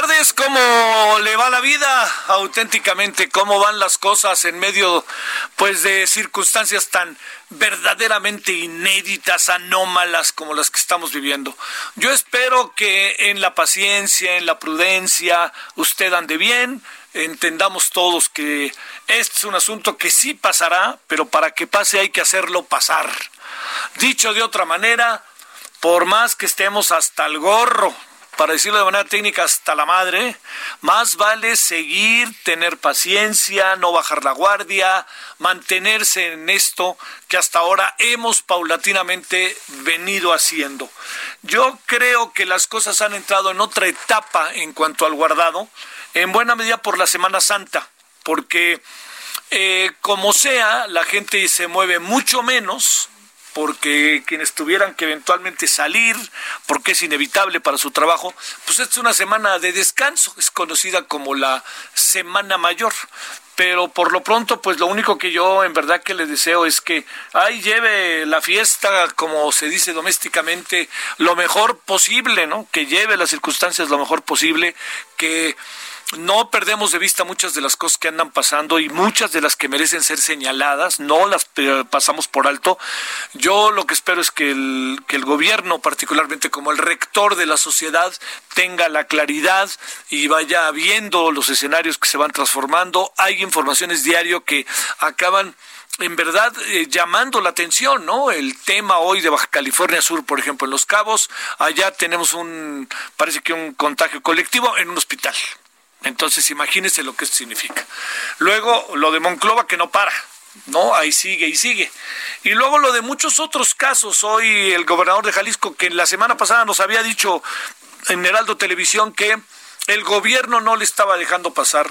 Tardes, ¿cómo le va la vida? Auténticamente, ¿cómo van las cosas en medio pues de circunstancias tan verdaderamente inéditas, anómalas como las que estamos viviendo? Yo espero que en la paciencia, en la prudencia, usted ande bien, entendamos todos que este es un asunto que sí pasará, pero para que pase hay que hacerlo pasar. Dicho de otra manera, por más que estemos hasta el gorro para decirlo de manera técnica, hasta la madre, más vale seguir, tener paciencia, no bajar la guardia, mantenerse en esto que hasta ahora hemos paulatinamente venido haciendo. Yo creo que las cosas han entrado en otra etapa en cuanto al guardado, en buena medida por la Semana Santa, porque eh, como sea, la gente se mueve mucho menos, porque quienes tuvieran que eventualmente salir, porque es inevitable para su trabajo, pues esta es una semana de descanso, es conocida como la Semana Mayor. Pero por lo pronto, pues lo único que yo en verdad que le deseo es que ahí lleve la fiesta, como se dice domésticamente, lo mejor posible, ¿no? Que lleve las circunstancias lo mejor posible, que no perdemos de vista muchas de las cosas que andan pasando y muchas de las que merecen ser señaladas, no las eh, pasamos por alto. Yo lo que espero es que el, que el gobierno, particularmente como el rector de la sociedad, tenga la claridad y vaya viendo los escenarios que se van transformando. Hay informaciones diario que acaban en verdad eh, llamando la atención, ¿no? El tema hoy de Baja California Sur, por ejemplo, en Los Cabos, allá tenemos un, parece que un contagio colectivo en un hospital. Entonces, imagínese lo que esto significa. Luego, lo de Monclova que no para. No, ahí sigue y sigue. Y luego lo de muchos otros casos. Hoy el gobernador de Jalisco, que la semana pasada nos había dicho en Heraldo Televisión que el gobierno no le estaba dejando pasar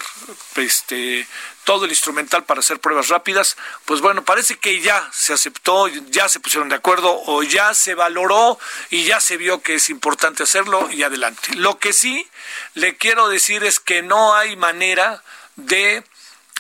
este todo el instrumental para hacer pruebas rápidas, pues bueno, parece que ya se aceptó, ya se pusieron de acuerdo o ya se valoró y ya se vio que es importante hacerlo y adelante. Lo que sí le quiero decir es que no hay manera de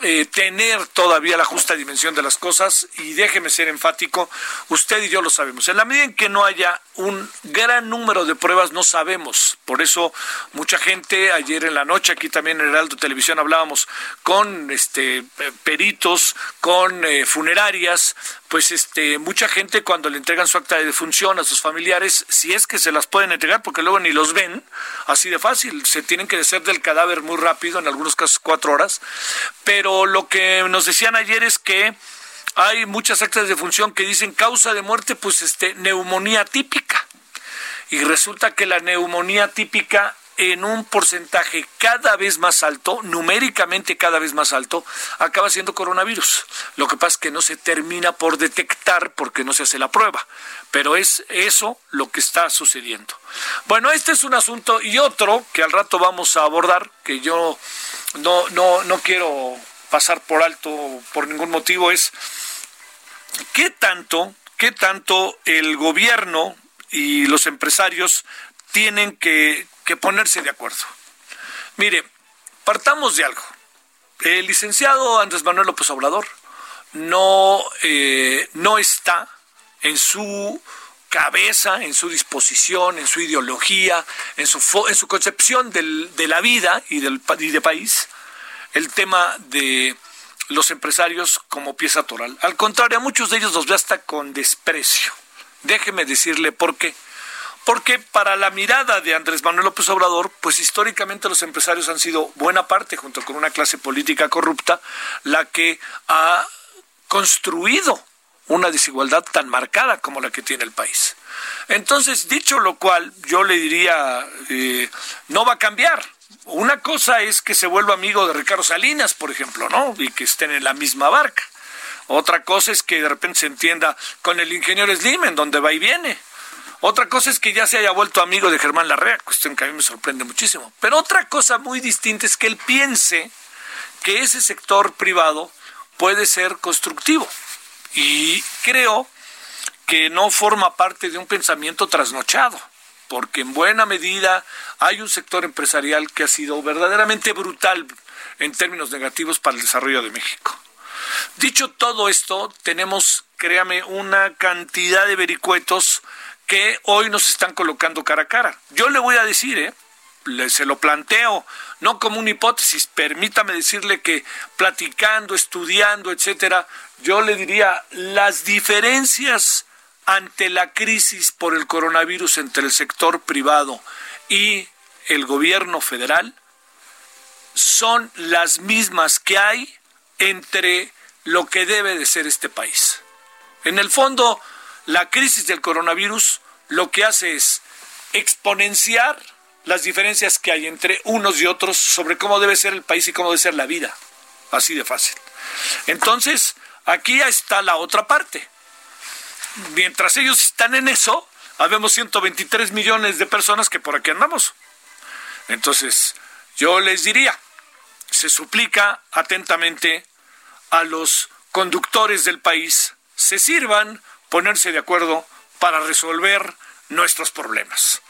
eh, tener todavía la justa dimensión de las cosas y déjeme ser enfático, usted y yo lo sabemos. En la medida en que no haya un gran número de pruebas, no sabemos. Por eso mucha gente, ayer en la noche, aquí también en Heraldo Televisión hablábamos con este peritos, con eh, funerarias, pues este mucha gente cuando le entregan su acta de defunción a sus familiares, si es que se las pueden entregar, porque luego ni los ven, así de fácil, se tienen que deshacer del cadáver muy rápido, en algunos casos cuatro horas, pero lo que nos decían ayer es que hay muchas actas de defunción que dicen causa de muerte, pues este neumonía típica. Y resulta que la neumonía típica en un porcentaje cada vez más alto, numéricamente cada vez más alto, acaba siendo coronavirus. Lo que pasa es que no se termina por detectar porque no se hace la prueba, pero es eso lo que está sucediendo. Bueno, este es un asunto y otro que al rato vamos a abordar, que yo no, no, no quiero pasar por alto por ningún motivo, es qué tanto, qué tanto el gobierno y los empresarios tienen que, que ponerse de acuerdo. Mire, partamos de algo. El licenciado Andrés Manuel López Obrador no, eh, no está en su cabeza, en su disposición, en su ideología, en su, en su concepción del, de la vida y del y de país, el tema de los empresarios como pieza toral. Al contrario, a muchos de ellos los ve hasta con desprecio. Déjeme decirle por qué Porque para la mirada de Andrés Manuel López Obrador, pues históricamente los empresarios han sido buena parte, junto con una clase política corrupta, la que ha construido una desigualdad tan marcada como la que tiene el país. Entonces, dicho lo cual, yo le diría, eh, no va a cambiar. Una cosa es que se vuelva amigo de Ricardo Salinas, por ejemplo, ¿no? Y que estén en la misma barca. Otra cosa es que de repente se entienda con el ingeniero Slim, en donde va y viene. Otra cosa es que ya se haya vuelto amigo de Germán Larrea, cuestión que a mí me sorprende muchísimo. Pero otra cosa muy distinta es que él piense que ese sector privado puede ser constructivo. Y creo que no forma parte de un pensamiento trasnochado, porque en buena medida hay un sector empresarial que ha sido verdaderamente brutal en términos negativos para el desarrollo de México. Dicho todo esto, tenemos, créame, una cantidad de vericuetos que hoy nos están colocando cara a cara. Yo le voy a decir, ¿eh? se lo planteo, no como una hipótesis, permítame decirle que platicando, estudiando, etcétera, yo le diría las diferencias ante la crisis por el coronavirus entre el sector privado y el gobierno federal son las mismas que hay entre lo que debe de ser este país. En el fondo, la crisis del coronavirus lo que hace es exponenciar las diferencias que hay entre unos y otros sobre cómo debe ser el país y cómo debe ser la vida. Así de fácil. Entonces, aquí está la otra parte. Mientras ellos están en eso, habemos 123 millones de personas que por aquí andamos. Entonces, yo les diría, se suplica atentamente a los conductores del país, se sirvan ponerse de acuerdo para resolver nuestros problemas.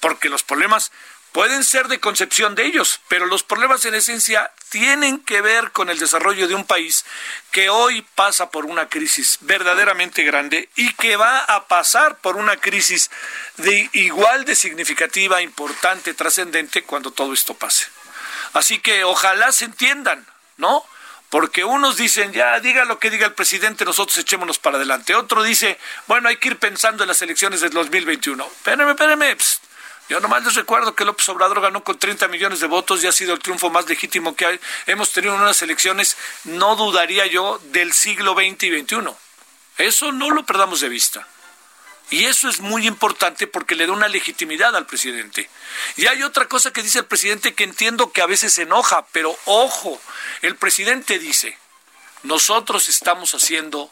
Porque los problemas pueden ser de concepción de ellos, pero los problemas en esencia tienen que ver con el desarrollo de un país que hoy pasa por una crisis verdaderamente grande y que va a pasar por una crisis de igual de significativa, importante, trascendente cuando todo esto pase. Así que ojalá se entiendan, ¿no? Porque unos dicen, ya diga lo que diga el presidente, nosotros echémonos para adelante. Otro dice, bueno, hay que ir pensando en las elecciones del 2021. Espérenme, espérenme, yo nomás les recuerdo que López Obrador ganó con 30 millones de votos y ha sido el triunfo más legítimo que hay. hemos tenido en unas elecciones, no dudaría yo, del siglo XX y XXI. Eso no lo perdamos de vista. Y eso es muy importante porque le da una legitimidad al presidente. Y hay otra cosa que dice el presidente que entiendo que a veces se enoja, pero ojo, el presidente dice, nosotros estamos haciendo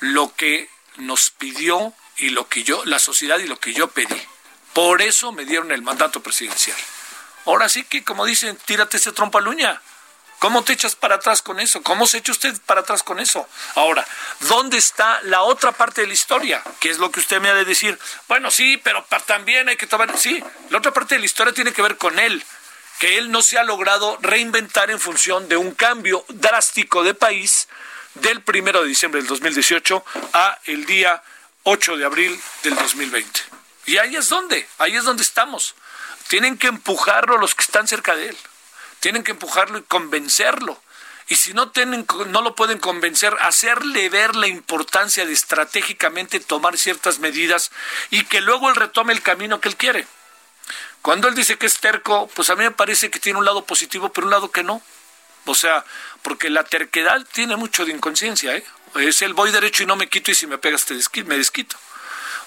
lo que nos pidió y lo que yo, la sociedad y lo que yo pedí. Por eso me dieron el mandato presidencial. Ahora sí que, como dicen, tírate ese trompa luña. ¿Cómo te echas para atrás con eso? ¿Cómo se echa usted para atrás con eso? Ahora, ¿dónde está la otra parte de la historia? ¿Qué es lo que usted me ha de decir? Bueno, sí, pero también hay que tomar... Sí, la otra parte de la historia tiene que ver con él, que él no se ha logrado reinventar en función de un cambio drástico de país del primero de diciembre del 2018 a el día 8 de abril del 2020. Y ahí es donde, ahí es donde estamos. Tienen que empujarlo los que están cerca de él. Tienen que empujarlo y convencerlo. Y si no, tienen, no lo pueden convencer, hacerle ver la importancia de estratégicamente tomar ciertas medidas y que luego él retome el camino que él quiere. Cuando él dice que es terco, pues a mí me parece que tiene un lado positivo, pero un lado que no. O sea, porque la terquedad tiene mucho de inconsciencia, ¿eh? Es el voy derecho y no me quito y si me pegas te me desquito.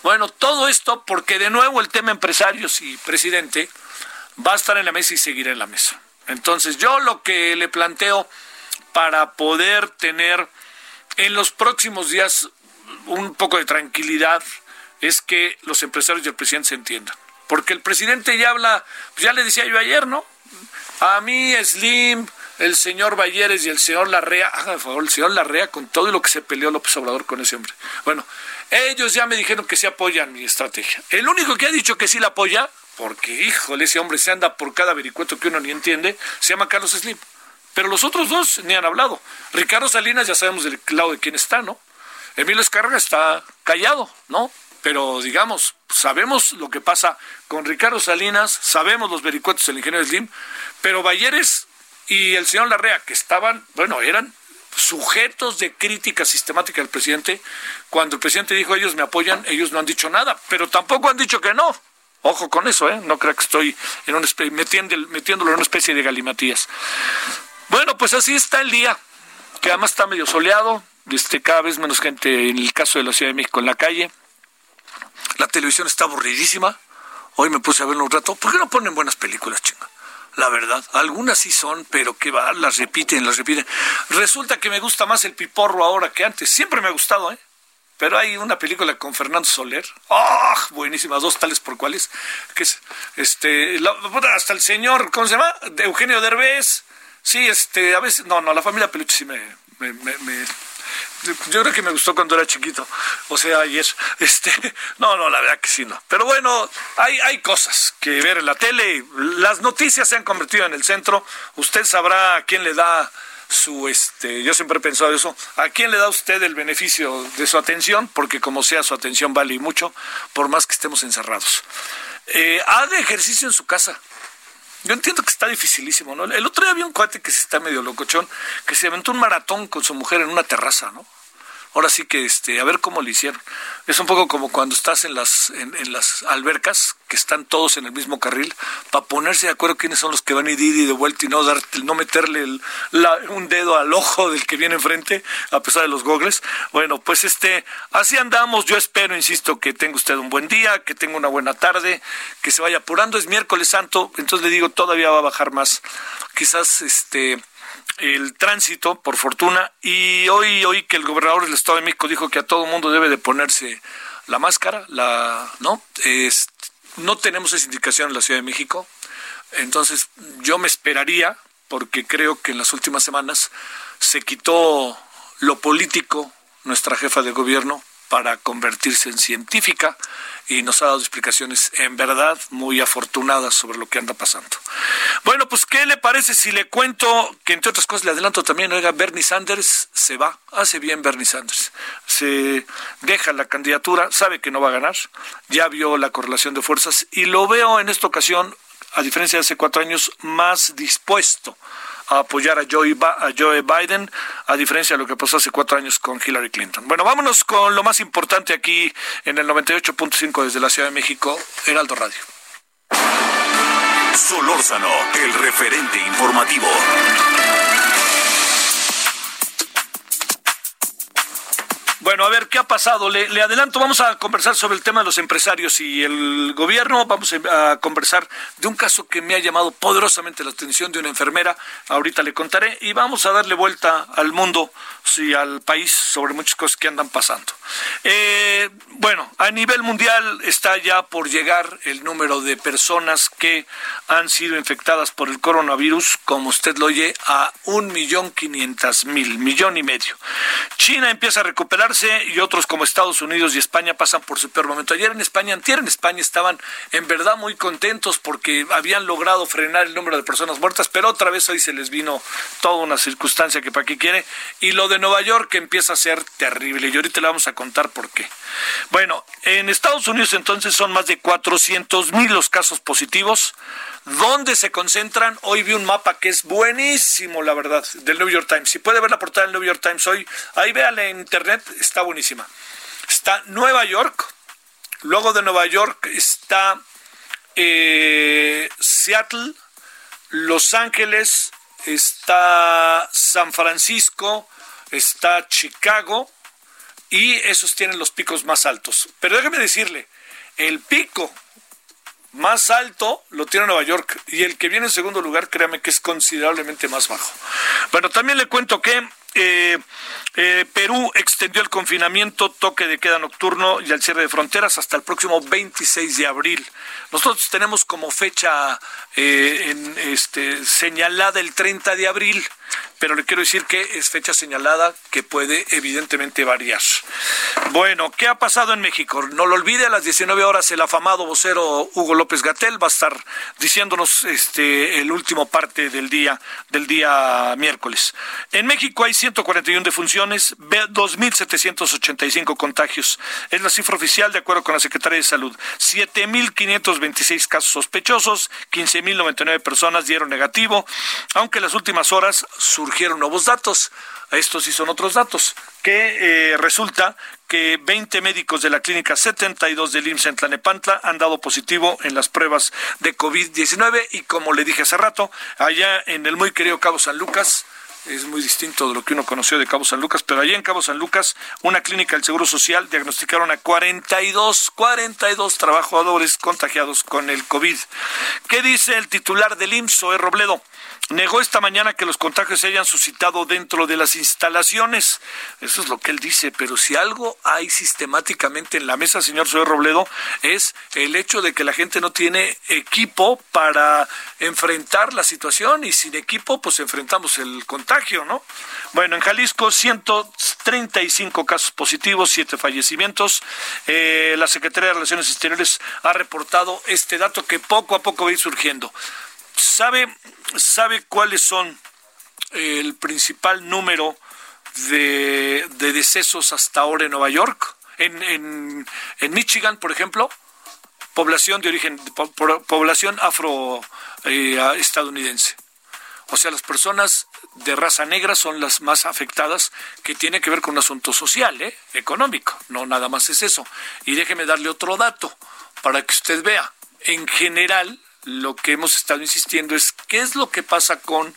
Bueno, todo esto porque de nuevo el tema empresarios y presidente va a estar en la mesa y seguirá en la mesa. Entonces yo lo que le planteo para poder tener en los próximos días un poco de tranquilidad es que los empresarios y el presidente se entiendan. Porque el presidente ya habla, pues ya le decía yo ayer, ¿no? A mí, Slim, el señor Balleres y el señor Larrea, hagan favor, el señor Larrea con todo lo que se peleó López Obrador con ese hombre. Bueno, ellos ya me dijeron que sí apoyan mi estrategia. El único que ha dicho que sí la apoya, porque híjole, ese hombre se anda por cada vericueto que uno ni entiende, se llama Carlos Slim. Pero los otros dos ni han hablado. Ricardo Salinas ya sabemos del lado de quién está, ¿no? Emilio Escarga está callado, ¿no? Pero digamos, sabemos lo que pasa con Ricardo Salinas, sabemos los vericuetos del ingeniero Slim, pero Bayeres y el señor Larrea, que estaban, bueno, eran sujetos de crítica sistemática del presidente. Cuando el presidente dijo ellos me apoyan, ellos no han dicho nada, pero tampoco han dicho que no. Ojo con eso, ¿eh? No creo que estoy en una metiéndolo en una especie de galimatías. Bueno, pues así está el día, que además está medio soleado, este, cada vez menos gente en el caso de la Ciudad de México en la calle. La televisión está aburridísima. Hoy me puse a verlo un rato. ¿Por qué no ponen buenas películas, chinga? La verdad, algunas sí son, pero que va, las repiten, las repiten. Resulta que me gusta más el piporro ahora que antes. Siempre me ha gustado, ¿eh? Pero hay una película con Fernando Soler, ¡ah! buenísima, dos tales por cuales, que es, este, hasta el señor, ¿cómo se llama? Eugenio Derbez, sí, este, a veces, no, no, la familia Peluche sí me, me, me, yo creo que me gustó cuando era chiquito, o sea, ayer, este, no, no, la verdad que sí, no. Pero bueno, hay, hay cosas que ver en la tele, las noticias se han convertido en el centro, usted sabrá quién le da su este yo siempre he pensado eso a quién le da usted el beneficio de su atención porque como sea su atención vale mucho por más que estemos encerrados eh, haga ejercicio en su casa yo entiendo que está dificilísimo, ¿no? El otro día había un cuate que se está medio locochón, que se aventó un maratón con su mujer en una terraza, ¿no? Ahora sí que este, a ver cómo lo hicieron. Es un poco como cuando estás en las, en, las albercas, que están todos en el mismo carril, para ponerse de acuerdo quiénes son los que van a ir y de vuelta y no dar, no meterle un dedo al ojo del que viene enfrente, a pesar de los gogles. Bueno, pues este, así andamos. Yo espero, insisto, que tenga usted un buen día, que tenga una buena tarde, que se vaya apurando. Es miércoles santo, entonces le digo, todavía va a bajar más. Quizás este el tránsito, por fortuna, y hoy oí que el gobernador del Estado de México dijo que a todo mundo debe de ponerse la máscara, la, ¿no? Es, no tenemos esa indicación en la Ciudad de México, entonces yo me esperaría, porque creo que en las últimas semanas se quitó lo político nuestra jefa de gobierno para convertirse en científica y nos ha dado explicaciones en verdad muy afortunadas sobre lo que anda pasando. Bueno, pues ¿qué le parece si le cuento que entre otras cosas le adelanto también, oiga, Bernie Sanders se va, hace bien Bernie Sanders, se deja la candidatura, sabe que no va a ganar, ya vio la correlación de fuerzas y lo veo en esta ocasión, a diferencia de hace cuatro años, más dispuesto a apoyar a Joe, Biden, a diferencia de lo que pasó hace cuatro años con Hillary Clinton. Bueno, vámonos con lo más importante aquí en el 98.5 desde la Ciudad de México, Heraldo Radio. Solórzano, el referente informativo. Bueno, a ver, ¿qué ha pasado? Le, adelanto, vamos a conversar sobre el tema de los empresarios y el gobierno. Vamos a, conversar de un caso que me ha llamado poderosamente la atención de una enfermera. Ahorita le contaré. Y vamos a darle vuelta al mundo y al país sobre muchas cosas que andan pasando. Eh, bueno, a nivel mundial está ya por llegar el número de personas que han sido infectadas por el coronavirus, como usted lo oye, a un millón quinientas mil, millón y medio. China empieza a recuperarse y otros como Estados Unidos y España pasan por su peor momento. Ayer en España, antier en España estaban en verdad muy contentos porque habían logrado frenar el número de personas muertas, pero otra vez hoy se les vino toda una circunstancia que para qué quiere. Y lo de Nueva York empieza a ser terrible y ahorita le vamos a contar por qué. Bueno, en Estados Unidos entonces son más de 400 mil los casos positivos. ¿Dónde se concentran? Hoy vi un mapa que es buenísimo, la verdad, del New York Times. Si puede ver la portada del New York Times hoy, ahí véale en internet, está buenísima. Está Nueva York, luego de Nueva York está eh, Seattle, Los Ángeles, está San Francisco, está Chicago, y esos tienen los picos más altos. Pero déjeme decirle, el pico más alto lo tiene Nueva York y el que viene en segundo lugar, créame que es considerablemente más bajo. Bueno, también le cuento que eh, eh, Perú extendió el confinamiento, toque de queda nocturno y el cierre de fronteras hasta el próximo 26 de abril. Nosotros tenemos como fecha eh, este, señalada el 30 de abril pero le quiero decir que es fecha señalada que puede evidentemente variar. Bueno, ¿qué ha pasado en México? No lo olvide, a las 19 horas el afamado vocero Hugo López Gatel va a estar diciéndonos este el último parte del día del día miércoles. En México hay 141 defunciones defunciones, 2.785 contagios. Es la cifra oficial de acuerdo con la Secretaría de Salud. 7.526 casos sospechosos, 15.099 personas dieron negativo, aunque en las últimas horas surgieron nuevos datos. Estos sí son otros datos, que eh, resulta que 20 médicos de la clínica 72 del IMSS en Tlanepantla han dado positivo en las pruebas de COVID-19 y como le dije hace rato, allá en el muy querido Cabo San Lucas, es muy distinto de lo que uno conoció de Cabo San Lucas, pero allá en Cabo San Lucas, una clínica del Seguro Social diagnosticaron a 42, 42 trabajadores contagiados con el COVID. ¿Qué dice el titular del IMSS, E. Robledo? Negó esta mañana que los contagios se hayan suscitado dentro de las instalaciones. Eso es lo que él dice, pero si algo hay sistemáticamente en la mesa, señor Soy Robledo, es el hecho de que la gente no tiene equipo para enfrentar la situación y sin equipo pues enfrentamos el contagio, ¿no? Bueno, en Jalisco 135 casos positivos, 7 fallecimientos. Eh, la Secretaría de Relaciones Exteriores ha reportado este dato que poco a poco va a ir surgiendo. ¿Sabe, sabe cuáles son el principal número de, de decesos hasta ahora en Nueva York? En, en, en Michigan, por ejemplo, población de origen, po- po- población afro eh, estadounidense. O sea, las personas de raza negra son las más afectadas, que tiene que ver con un asunto social, ¿eh? económico. No nada más es eso. Y déjeme darle otro dato para que usted vea. En general, lo que hemos estado insistiendo es qué es lo que pasa con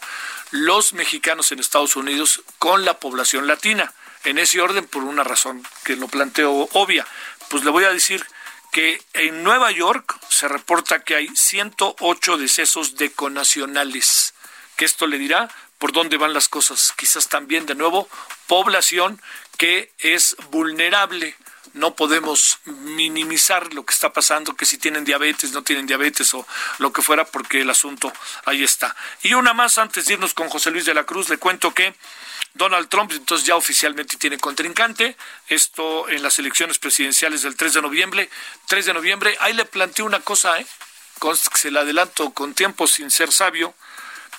los mexicanos en Estados Unidos con la población latina. En ese orden, por una razón que lo planteo obvia. Pues le voy a decir que en Nueva York se reporta que hay 108 decesos de conacionales, que esto le dirá por dónde van las cosas. Quizás también, de nuevo, población que es vulnerable. No podemos minimizar lo que está pasando, que si tienen diabetes, no tienen diabetes o lo que fuera, porque el asunto ahí está. Y una más, antes de irnos con José Luis de la Cruz, le cuento que Donald Trump entonces ya oficialmente tiene contrincante, esto en las elecciones presidenciales del 3 de noviembre. 3 de noviembre, ahí le planteo una cosa, ¿eh? Se la adelanto con tiempo sin ser sabio,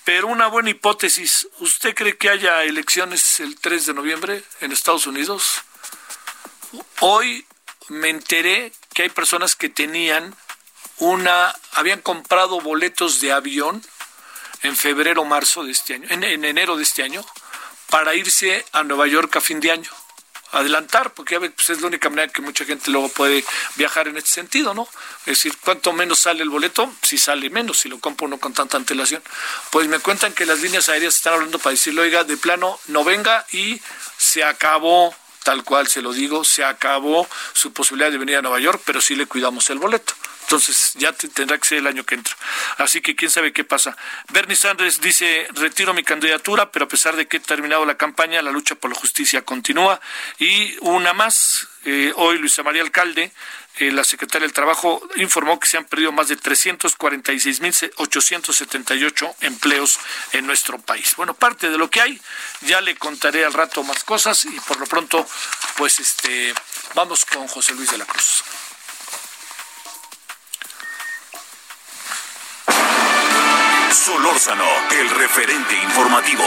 pero una buena hipótesis. ¿Usted cree que haya elecciones el 3 de noviembre en Estados Unidos? Hoy me enteré que hay personas que tenían una, habían comprado boletos de avión en febrero o marzo de este año, en, en enero de este año, para irse a Nueva York a fin de año. Adelantar, porque ya pues es la única manera que mucha gente luego puede viajar en este sentido, ¿no? Es decir, cuanto menos sale el boleto, si sale menos, si lo compra uno con tanta antelación. Pues me cuentan que las líneas aéreas están hablando para decirle, oiga, de plano, no venga y se acabó, tal cual se lo digo, se acabó su posibilidad de venir a Nueva York, pero sí le cuidamos el boleto. Entonces ya te- tendrá que ser el año que entra. Así que quién sabe qué pasa. Bernie Sanders dice, retiro mi candidatura, pero a pesar de que he terminado la campaña, la lucha por la justicia continúa. Y una más, eh, hoy Luisa María Alcalde, eh, la secretaria del Trabajo, informó que se han perdido más de 346.878 empleos en nuestro país. Bueno, parte de lo que hay, ya le contaré al rato más cosas y por lo pronto, pues este, vamos con José Luis de la Cruz. Solórzano, el referente informativo.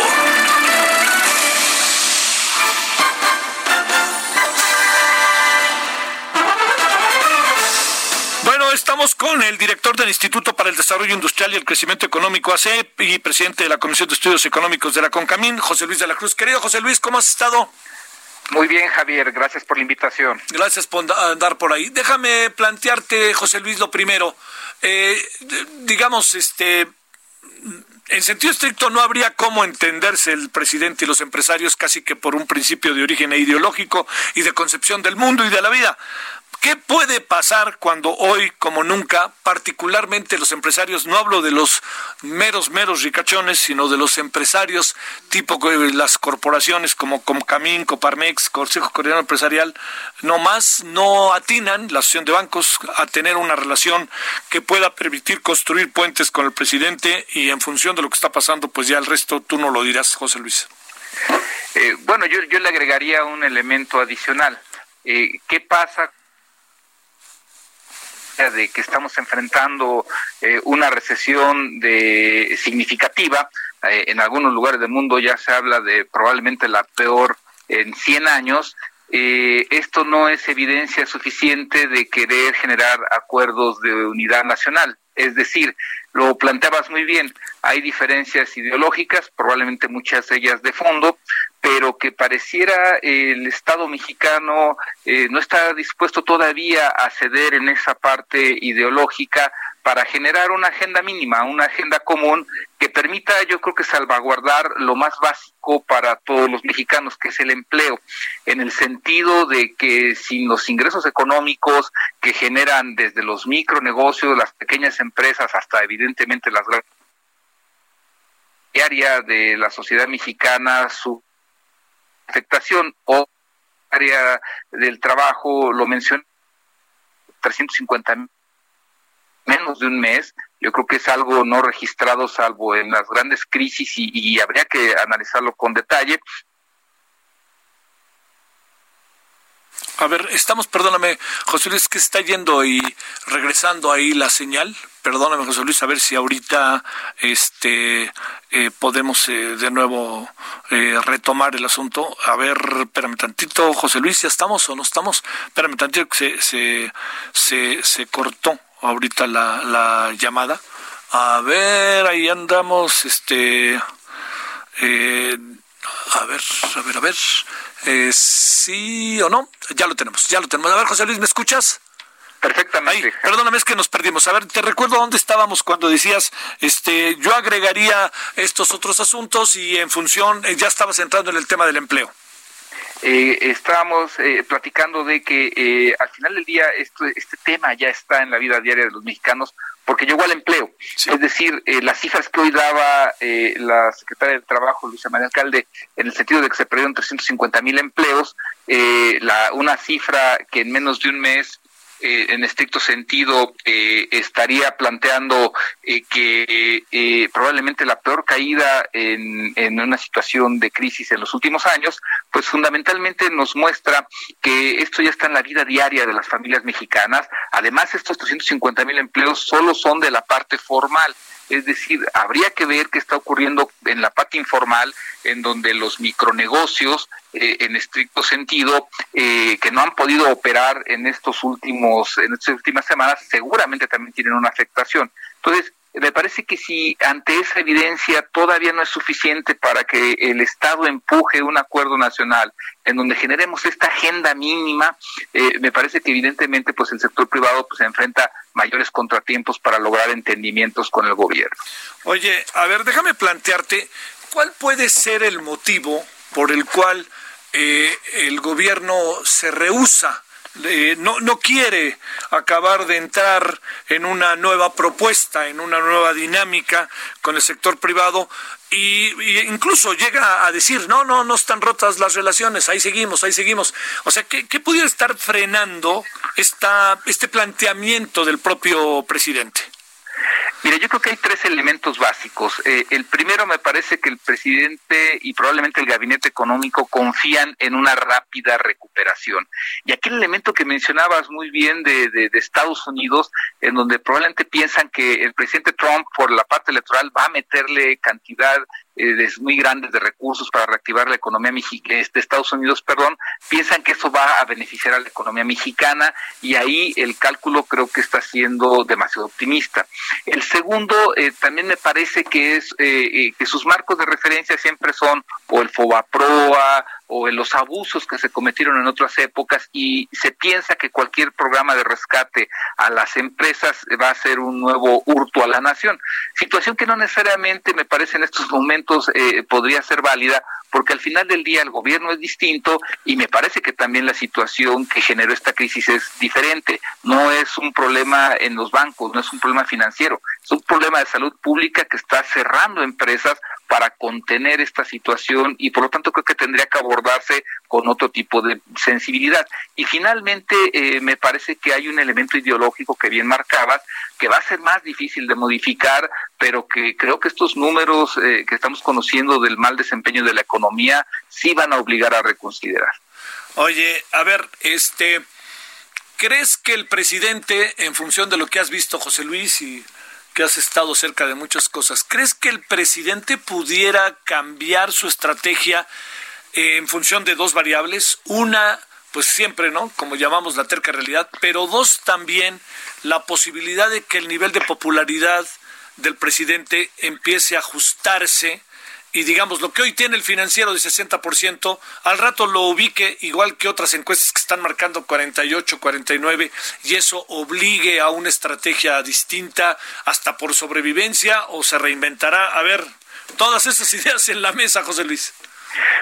Bueno, estamos con el director del Instituto para el Desarrollo Industrial y el Crecimiento Económico ACEP y presidente de la Comisión de Estudios Económicos de la CONCAMIN, José Luis de la Cruz. Querido José Luis, ¿cómo has estado? Muy bien, Javier, gracias por la invitación. Gracias por da- andar por ahí. Déjame plantearte, José Luis, lo primero. Eh, digamos, este, en sentido estricto no habría cómo entenderse el presidente y los empresarios casi que por un principio de origen ideológico y de concepción del mundo y de la vida. ¿Qué puede pasar cuando hoy, como nunca, particularmente los empresarios, no hablo de los meros, meros ricachones, sino de los empresarios tipo las corporaciones como Comcamín, Coparmex, Consejo Coordinador Empresarial, nomás no atinan, la Asociación de Bancos, a tener una relación que pueda permitir construir puentes con el presidente y en función de lo que está pasando, pues ya el resto tú no lo dirás, José Luis. Eh, bueno, yo, yo le agregaría un elemento adicional. Eh, ¿Qué pasa de que estamos enfrentando eh, una recesión de significativa? Eh, en algunos lugares del mundo ya se habla de probablemente la peor en 100 años, eh, esto no es evidencia suficiente de querer generar acuerdos de unidad nacional. Es decir, lo planteabas muy bien, hay diferencias ideológicas, probablemente muchas de ellas de fondo, pero que pareciera el Estado mexicano eh, no está dispuesto todavía a ceder en esa parte ideológica para generar una agenda mínima, una agenda común que permita, yo creo que salvaguardar lo más básico para todos los mexicanos, que es el empleo, en el sentido de que sin los ingresos económicos que generan desde los micronegocios, las pequeñas empresas, hasta evidentemente las grandes área de la sociedad mexicana, su afectación o área del trabajo, lo mencioné, 350 mil menos de un mes, yo creo que es algo no registrado salvo en las grandes crisis y, habría que analizarlo con detalle. A ver, estamos, perdóname, José Luis, que está yendo y regresando ahí la señal. Perdóname, José Luis, a ver si ahorita este eh, podemos eh, de nuevo eh, retomar el asunto. A ver, espérame tantito, José Luis, ¿ya estamos o no estamos? Espérame tantito, que se, se, se, cortó ahorita la, la llamada. A ver, ahí andamos, este, eh, a ver, a ver, a ver, eh, sí o no, ya lo tenemos, ya lo tenemos. A ver, José Luis, ¿me escuchas? Perfectamente. perdóname, es que nos perdimos. A ver, te recuerdo dónde estábamos cuando decías, este, yo agregaría estos otros asuntos y en función, eh, ya estabas entrando en el tema del empleo eh, estábamos eh, platicando de que eh, al final del día esto, este tema ya está en la vida diaria de los mexicanos porque llegó al empleo. Es decir, eh, las cifras que hoy daba la secretaria del Trabajo, Luisa María Alcalde, en el sentido de que se perdieron 350 mil empleos, la, una cifra que en menos de un mes eh, en estricto sentido eh, estaría planteando eh, que probablemente la peor caída en, en, una situación de crisis en los últimos años, pues fundamentalmente nos muestra que esto ya está en la vida diaria de las familias mexicanas. Además, estos 350 mil empleos solo son de la parte formal. Es decir, habría que ver qué está ocurriendo en la parte informal, en donde los micronegocios, eh, en estricto sentido, eh, que no han podido operar en estos últimos, en estas últimas semanas, seguramente también tienen una afectación. Entonces, me parece que si ante esa evidencia todavía no es suficiente para que el Estado empuje un acuerdo nacional en donde generemos esta agenda mínima, eh, me parece que evidentemente pues el sector privado pues enfrenta mayores contratiempos para lograr entendimientos con el gobierno. Oye, a ver, déjame plantearte cuál puede ser el motivo por el cual eh, el gobierno se rehúsa no, no quiere acabar de entrar en una nueva propuesta, en una nueva dinámica con el sector privado y, incluso llega a decir, no, no, no están rotas las relaciones, ahí seguimos, ahí seguimos. O sea, ¿qué, qué pudiera estar frenando esta, este planteamiento del propio presidente? Mire, yo creo que hay tres elementos básicos. Eh, el primero me parece que el presidente y probablemente el gabinete económico confían en una rápida recuperación. Y aquel elemento que mencionabas muy bien de, de Estados Unidos, en donde probablemente piensan que el presidente Trump por la parte electoral va a meterle cantidad eh, muy grandes de recursos para reactivar la economía de este, Estados Unidos, perdón, piensan que eso va a beneficiar a la economía mexicana y ahí el cálculo creo que está siendo demasiado optimista. El segundo, eh, también me parece que es eh, que sus marcos de referencia siempre son o el FOBAPROA o en los abusos que se cometieron en otras épocas y se piensa que cualquier programa de rescate a las empresas va a ser un nuevo hurto a la nación. Situación que no necesariamente me parece en estos momentos eh, podría ser válida porque al final del día el gobierno es distinto y me parece que también la situación que generó esta crisis es diferente. No es un problema en los bancos, no es un problema financiero, es un problema de salud pública que está cerrando empresas para contener esta situación y por lo tanto creo que tendría que abordarse con otro tipo de sensibilidad. Y finalmente eh, me parece que hay un elemento ideológico que bien marcabas, que va a ser más difícil de modificar, pero que creo que estos números eh, que estamos conociendo del mal desempeño de la economía sí van a obligar a reconsiderar. Oye, a ver, este, ¿crees que el presidente, en función de lo que has visto, José Luis, y que has estado cerca de muchas cosas, ¿crees que el presidente pudiera cambiar su estrategia en función de dos variables. Una, pues siempre, ¿no? Como llamamos la terca realidad, pero dos, también la posibilidad de que el nivel de popularidad del presidente empiece a ajustarse y digamos lo que hoy tiene el financiero de 60%, al rato lo ubique igual que otras encuestas que están marcando 48, 49 y eso obligue a una estrategia distinta hasta por sobrevivencia o se reinventará. A ver, todas esas ideas en la mesa, José Luis.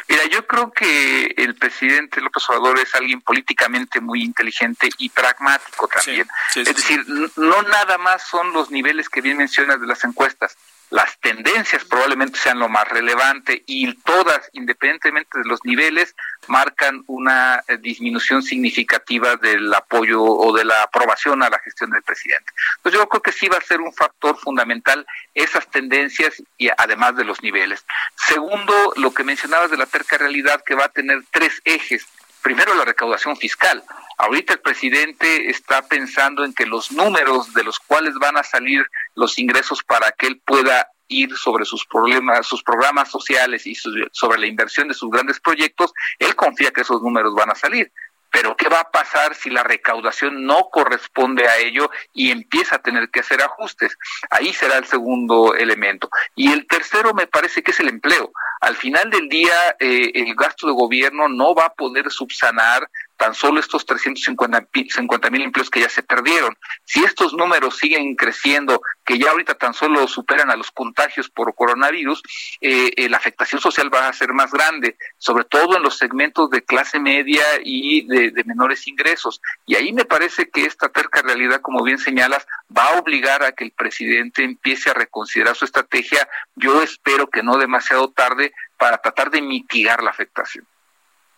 Mira, yo creo que el presidente López Obrador es alguien políticamente muy inteligente y pragmático también. es decir, no nada más son los niveles que bien mencionas de las encuestas las tendencias probablemente sean lo más relevante y todas, independientemente de los niveles, marcan una eh, disminución significativa del apoyo o de la aprobación a la gestión del presidente. Entonces yo creo que sí va a ser un factor fundamental esas tendencias y además de los niveles. Segundo, lo que mencionabas de la terca realidad que va a tener tres ejes. Primero, la recaudación fiscal. Ahorita el presidente está pensando en que los números de los cuales van a salir los ingresos para que él pueda ir sobre sus problemas, sus programas sociales y sobre la inversión de sus grandes proyectos, él confía que esos números van a salir. Pero ¿qué va a pasar si la recaudación no corresponde a ello y empieza a tener que hacer ajustes? Ahí será el segundo elemento. Y el tercero me parece que es el empleo. Al final del día, eh, el gasto de gobierno no va a poder subsanar tan solo estos 350 mil empleos que ya se perdieron. Si estos números siguen creciendo, que ya ahorita tan solo superan a los contagios por coronavirus, eh, eh, la afectación social va a ser más grande, sobre todo en los segmentos de clase media y de, de menores ingresos. Y ahí me parece que esta terca realidad, como bien señalas, va a obligar a que el presidente empiece a reconsiderar su estrategia. Yo espero que no demasiado tarde para tratar de mitigar la afectación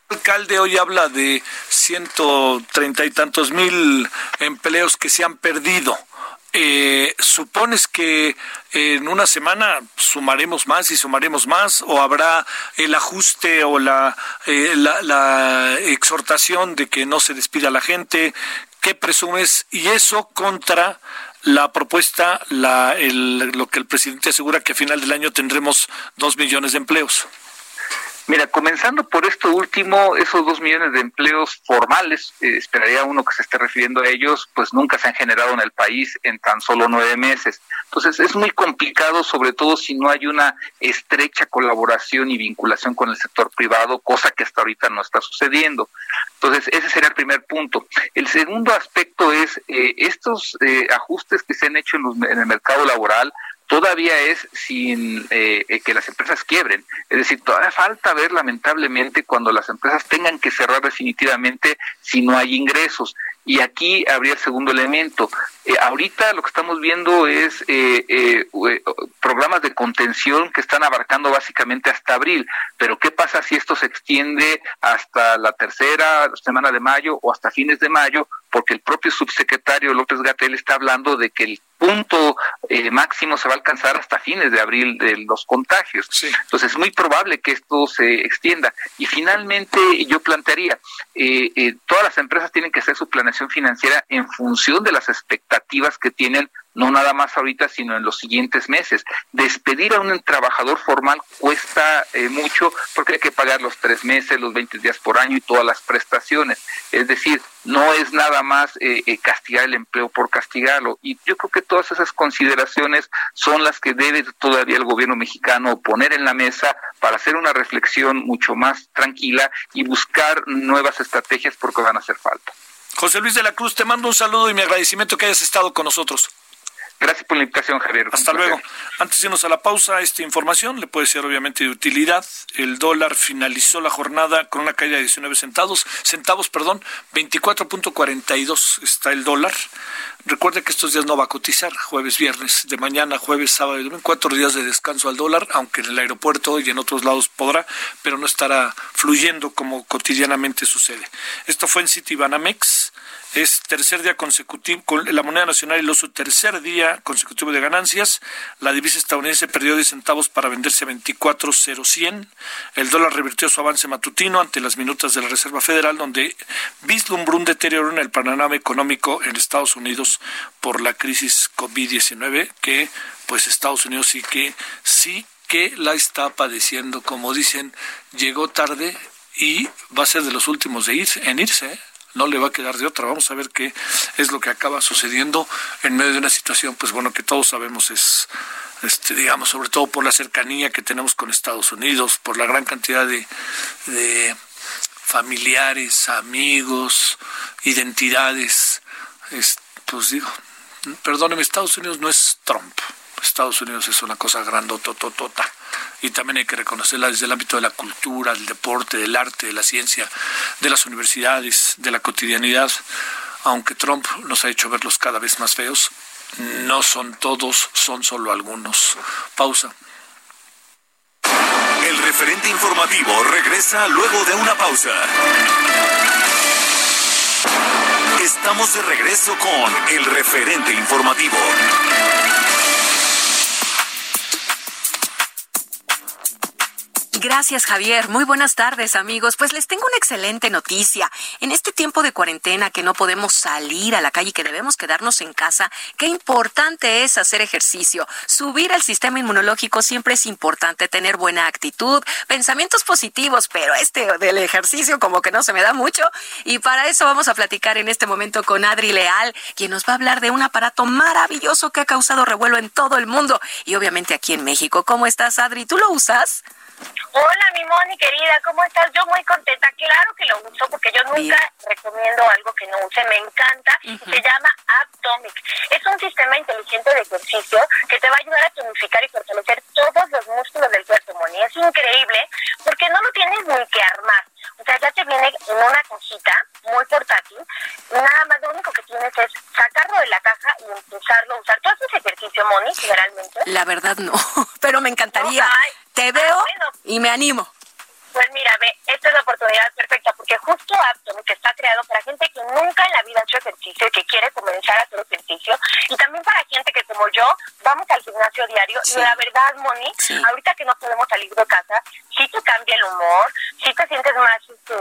alcalde hoy habla de ciento treinta y tantos mil empleos que se han perdido. Eh, ¿Supones que en una semana sumaremos más y sumaremos más o habrá el ajuste o la, eh, la, exhortación de que no se despida la gente? ¿Qué presumes? Y eso contra la propuesta, la, lo que el presidente asegura que a final del año tendremos dos millones de empleos. Mira, comenzando por esto último, esos dos millones de empleos formales, eh, esperaría uno que se esté refiriendo a ellos, pues nunca se han generado en el país en tan solo nueve meses. Entonces es muy complicado, sobre todo si no hay una estrecha colaboración y vinculación con el sector privado, cosa que hasta ahorita no está sucediendo. Entonces ese sería el primer punto. El segundo aspecto es eh, estos eh, ajustes que se han hecho en el mercado laboral todavía es sin eh, eh, que las empresas quiebren. Es decir, todavía falta ver lamentablemente cuando las empresas tengan que cerrar definitivamente si no hay ingresos. Y aquí habría el segundo elemento. Eh, ahorita lo que estamos viendo es programas de contención que están abarcando básicamente hasta abril. Pero ¿qué pasa si esto se extiende hasta la tercera semana de mayo o hasta fines de mayo? Porque el propio subsecretario López Gatel está hablando de que el punto eh, máximo se va a alcanzar hasta fines de abril de los contagios. Entonces es muy probable que esto se extienda. Y finalmente yo plantearía, eh, eh, todas las empresas tienen que hacer su planeación financiera en función de las expectativas que tienen no nada más ahorita, sino en los siguientes meses. Despedir a un trabajador formal cuesta eh, mucho porque hay que pagar los tres meses, los 20 días por año y todas las prestaciones. Es decir, no es nada más eh, eh, castigar el empleo por castigarlo. Y yo creo que todas esas consideraciones son las que debe todavía el gobierno mexicano poner en la mesa para hacer una reflexión mucho más tranquila y buscar nuevas estrategias porque van a hacer falta. José Luis de la Cruz, te mando un saludo y mi agradecimiento que hayas estado con nosotros. Gracias por la invitación, Javier. Hasta luego. Antes de irnos a la pausa, esta información le puede ser obviamente de utilidad. El dólar finalizó la jornada con una caída de 19 centavos, centavos, perdón, 24.42 está el dólar. Recuerde que estos días no va a cotizar, jueves, viernes, de mañana, jueves, sábado y domingo, cuatro días de descanso al dólar, aunque en el aeropuerto y en otros lados podrá, pero no estará fluyendo como cotidianamente sucede. Esto fue en Citibanamex es tercer día consecutivo, con la moneda nacional y su tercer día consecutivo de ganancias. La divisa estadounidense perdió 10 centavos para venderse a 24.0100. El dólar revirtió su avance matutino ante las minutas de la Reserva Federal, donde vislumbró un deterioro en el panorama económico en Estados Unidos por la crisis COVID-19, que pues Estados Unidos sí que sí que la está padeciendo. Como dicen, llegó tarde y va a ser de los últimos de ir, en irse. ¿eh? No le va a quedar de otra. Vamos a ver qué es lo que acaba sucediendo en medio de una situación, pues bueno, que todos sabemos es, este, digamos, sobre todo por la cercanía que tenemos con Estados Unidos, por la gran cantidad de, familiares, amigos, identidades. pues digo, perdóneme, Estados Unidos no es Trump. Estados Unidos es una cosa grandotototota y también hay que reconocerla desde el ámbito de la cultura, del deporte, del arte, de la ciencia, de las universidades, de la cotidianidad. Aunque Trump nos ha hecho verlos cada vez más feos, no son todos, son solo algunos. Pausa. El referente informativo regresa luego de una pausa. Estamos de regreso con el referente informativo. Gracias, Javier. Muy buenas tardes, amigos. Pues les tengo una excelente noticia. En este tiempo de cuarentena que no podemos salir a la calle y que debemos quedarnos en casa, qué importante es hacer ejercicio. Subir el sistema inmunológico siempre es importante, tener buena actitud, pensamientos positivos, pero este del ejercicio como que no se me da mucho. Y para eso vamos a platicar en este momento con Adri Leal, quien nos va a hablar de un aparato maravilloso que ha causado revuelo en todo el mundo y obviamente aquí en México. ¿Cómo estás, Adri? ¿Tú lo usas? Hola, mi Moni querida, ¿cómo estás? Yo muy contenta. Claro que lo uso porque yo nunca recomiendo algo que no use. Me encanta. Se llama Atomic. Es un sistema inteligente de ejercicio que te va a ayudar a tonificar y fortalecer todos los músculos del cuerpo, Moni. Es increíble porque no lo tienes ni que armar. O sea, ya te viene en una cajita muy portátil. Nada más lo único que tienes es sacarlo de la caja y empezarlo a usar. ¿Tú haces ejercicio, Moni, generalmente? La verdad no, pero me encantaría. Te veo y me animo. Pues mira, ve, esta es la oportunidad perfecta porque justo Apton, que está creado para gente que nunca en la vida ha hecho ejercicio y que quiere comenzar a hacer ejercicio, y también para gente que como yo vamos al gimnasio diario, y la verdad, Moni, ahorita que no podemos salir de casa, sí te cambia el humor, sí te sientes más, este,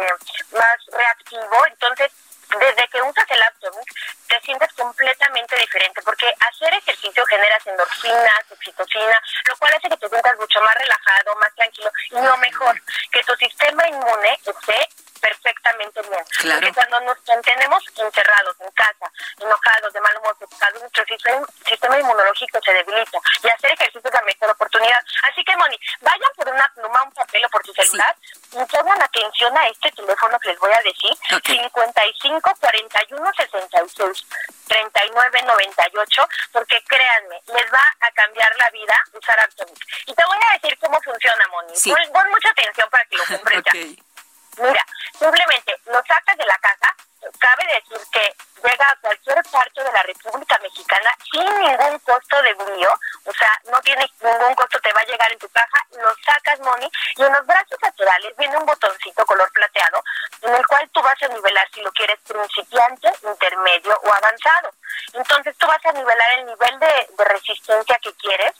más reactivo, entonces desde que usas el Aptomic te sientes completamente diferente porque hacer ejercicio generas endorfinas, oxitocina, lo cual hace que te sientas mucho más relajado, más tranquilo y lo mejor, que tu sistema inmune esté perfectamente bien. Porque cuando nos mantenemos encerrados en casa, enojados, de mal humor, preocupados, nuestro sistema, inmunológico se debilita. Y hacer ejercicio es la mejor oportunidad. Así que, Moni, vayan por una pluma, un papel o por su celular y pongan atención a este teléfono que les voy a decir. 55 41 66 39 98 porque créanme, les va a cambiar la vida usar Atomic. Y te voy a decir cómo funciona, Moni. Pon, mucha atención para que lo compres ya. Mira, simplemente lo sacas de la casa, cabe decir que llega a cualquier parte de la República Mexicana sin ningún costo de envío, o sea, no tiene ningún costo, te va a llegar en tu caja, lo sacas, Moni, y en los brazos laterales viene un botoncito color plateado en el cual tú vas a nivelar si lo quieres principiante, intermedio o avanzado. Entonces tú vas a nivelar el nivel de, de resistencia que quieres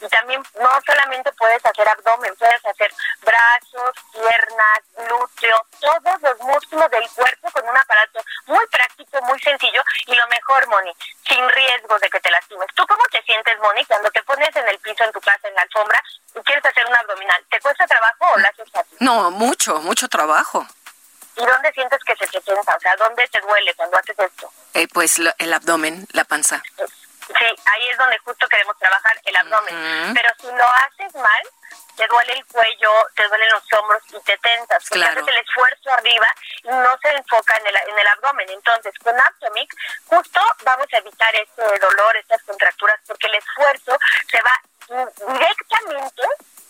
y también no solamente puedes hacer abdomen, puedes hacer brazos, piernas, glúteo, todos los músculos del cuerpo con un aparato muy práctico, muy sencillo y lo mejor, Moni, sin riesgo de que te lastimes. ¿Tú cómo te sientes, Moni, cuando te pones en el piso en tu casa, en la alfombra, y quieres hacer un abdominal? ¿Te cuesta trabajo o lo haces fácil? No, mucho, mucho trabajo. ¿Y dónde sientes que se te tensa? O sea, ¿dónde te duele cuando haces esto? Eh, pues el abdomen, la panza. Sí, ahí es donde justo queremos trabajar el abdomen. Pero si lo haces mal, te duele el cuello, te duelen los hombros y te tensas, porque haces el esfuerzo arriba y no se enfoca en el, en el abdomen. Entonces, con Aptomic, justo vamos a evitar este dolor, estas contracturas, porque el esfuerzo se va directamente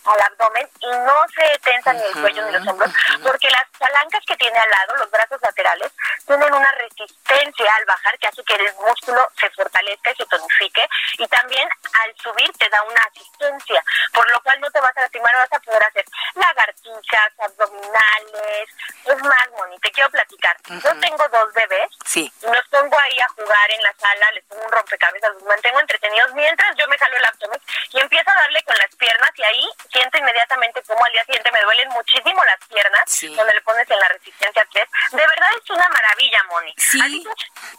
al abdomen y no se tensa ni el cuello ni los hombros, porque las palancas que tiene al lado, los brazos laterales, tienen una resistencia al bajar que hace que el músculo se fortalezca y se tonifique, y también al subir te da una asistencia, por lo cual no te vas a lastimar, vas a poder hacer lagartijas, abdominales, es más, Moni, te quiero platicar. Yo tengo dos bebés sí. y los pongo ahí a jugar en la sala, les pongo un rompecabezas, los mantengo entretenidos mientras yo me jalo el abdomen y empiezo a darle con las piernas y ahí siento inmediatamente como al día siguiente me duelen muchísimo las piernas, donde le pones en la resistencia 3. De verdad es una maravilla, Moni. Sí,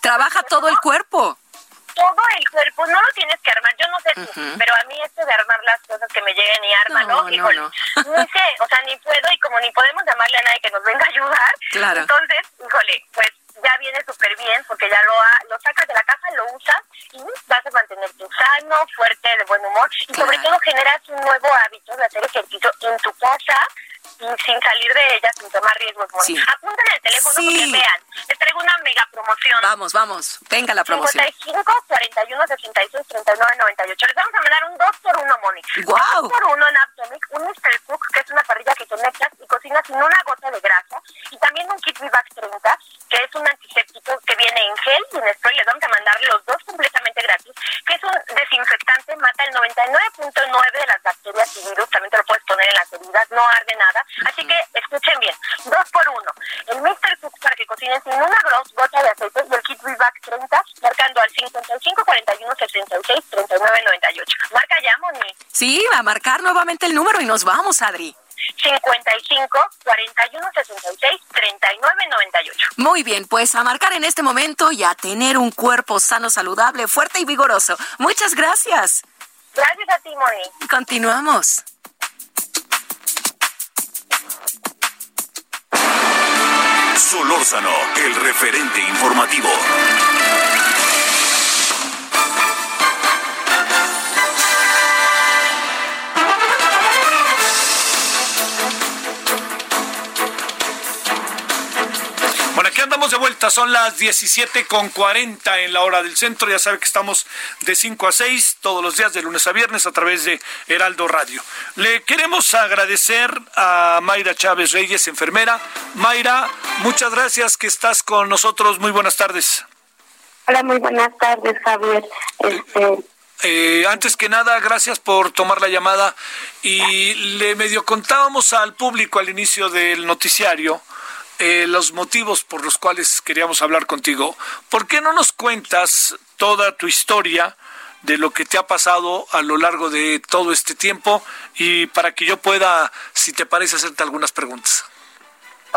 trabaja todo el cuerpo todo el cuerpo, no lo tienes que armar, yo no sé tú, pero a mí esto de armar las cosas que me lleguen y ármalo. No, híjole, no, ni sé, o sea, ni puedo y como ni podemos llamarle a nadie que nos venga a ayudar. Claro. Entonces, híjole, pues ya viene súper bien porque ya lo, ha- lo sacas de la casa, lo usas y vas a mantenerte sano, fuerte, de buen humor y sobre Claro. todo generas un nuevo hábito de hacer ejercicio en tu casa y sin salir de ella, sin tomar riesgos. Sí. Apunten el teléfono Sí. porque vean, les traigo una mega promoción. Vamos, vamos. Venga la promoción. 55 41 66 39 98. Les vamos a mandar un 2 por 1 Moni. ¡Guau! 2 por 1 en Aptomic, un Mr. Cook, que es una parrilla que conectas y cocinas sin una gota de grasa. Y también un Kit Vivac 30, que es un antiséptico que viene en gel y en spray. Les vamos a mandar los dos completamente gratis, que es un desinfectante, mata el 99.9 de las bacterias y virus. También te lo puedes poner en las heridas, no arde nada. Así que escuchen bien, 2 por 1 El Mr. Cook para que cocinen sin una gros- gota de aceite y el Kit Vivac 30, marcando al 55 41 66 39 98. Marca ya, Moni. Sí, a marcar nuevamente el número y nos vamos, Adri. 55 41 66 39 98. Muy bien, pues a marcar en este momento y a tener un cuerpo sano, saludable, fuerte y vigoroso. Muchas gracias. Gracias a ti, Moni. Continuamos. Solórzano, el referente informativo. Son las 17 con 40 en la hora del centro. Ya sabe que estamos de 5 a 6 todos los días, de lunes a viernes, a través de Heraldo Radio. Le queremos agradecer a Mayra Chávez Reyes, enfermera. Mayra, muchas gracias que estás con nosotros. Muy buenas tardes. Hola, muy buenas tardes, Javier. Este, Eh, antes que nada, gracias por tomar la llamada. Y le medio contábamos al público al inicio del noticiario eh, los motivos por los cuales queríamos hablar contigo. ¿Por qué no nos cuentas toda tu historia de lo que te ha pasado a lo largo de todo este tiempo y para que yo pueda, si te parece, hacerte algunas preguntas?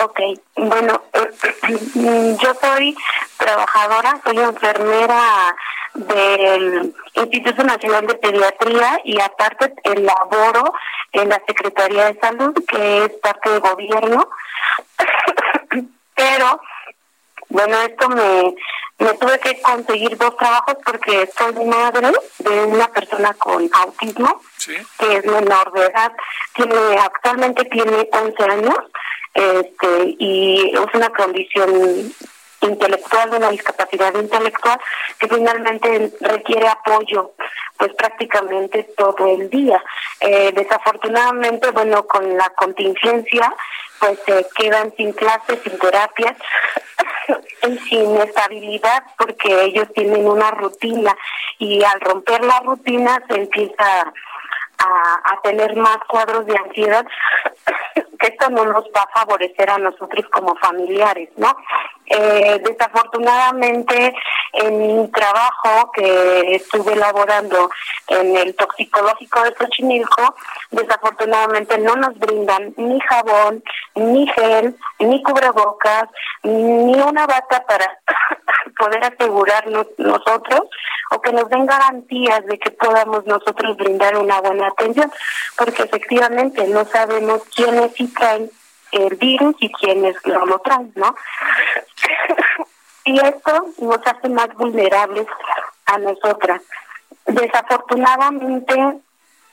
ok, bueno, yo soy trabajadora, soy enfermera del Instituto Nacional de Pediatría y aparte laboro en la Secretaría de Salud, que es parte del gobierno. Pero, bueno, esto me, me tuve que conseguir dos trabajos porque soy madre de una persona con autismo Sí. que es menor de edad, tiene actualmente tiene 11 años, este y es una condición intelectual, una discapacidad intelectual que finalmente requiere apoyo pues prácticamente todo el día. Eh, desafortunadamente, bueno, con la contingencia pues se quedan sin clases, sin terapias sin estabilidad porque ellos tienen una rutina y al romper la rutina se empieza a tener más cuadros de ansiedad, que esto no nos va a favorecer a nosotros como familiares, ¿no? Eh, desafortunadamente, en mi trabajo que estuve elaborando en el toxicológico de Xochimilco, desafortunadamente no nos brindan ni jabón, ni gel, ni cubrebocas, ni una bata para poder asegurarnos nosotros o que nos den garantías de que podamos nosotros brindar una buena atención, porque efectivamente no sabemos quiénes sí traen el virus y quiénes no lo traen, ¿no? y esto nos hace más vulnerables a nosotras. Desafortunadamente,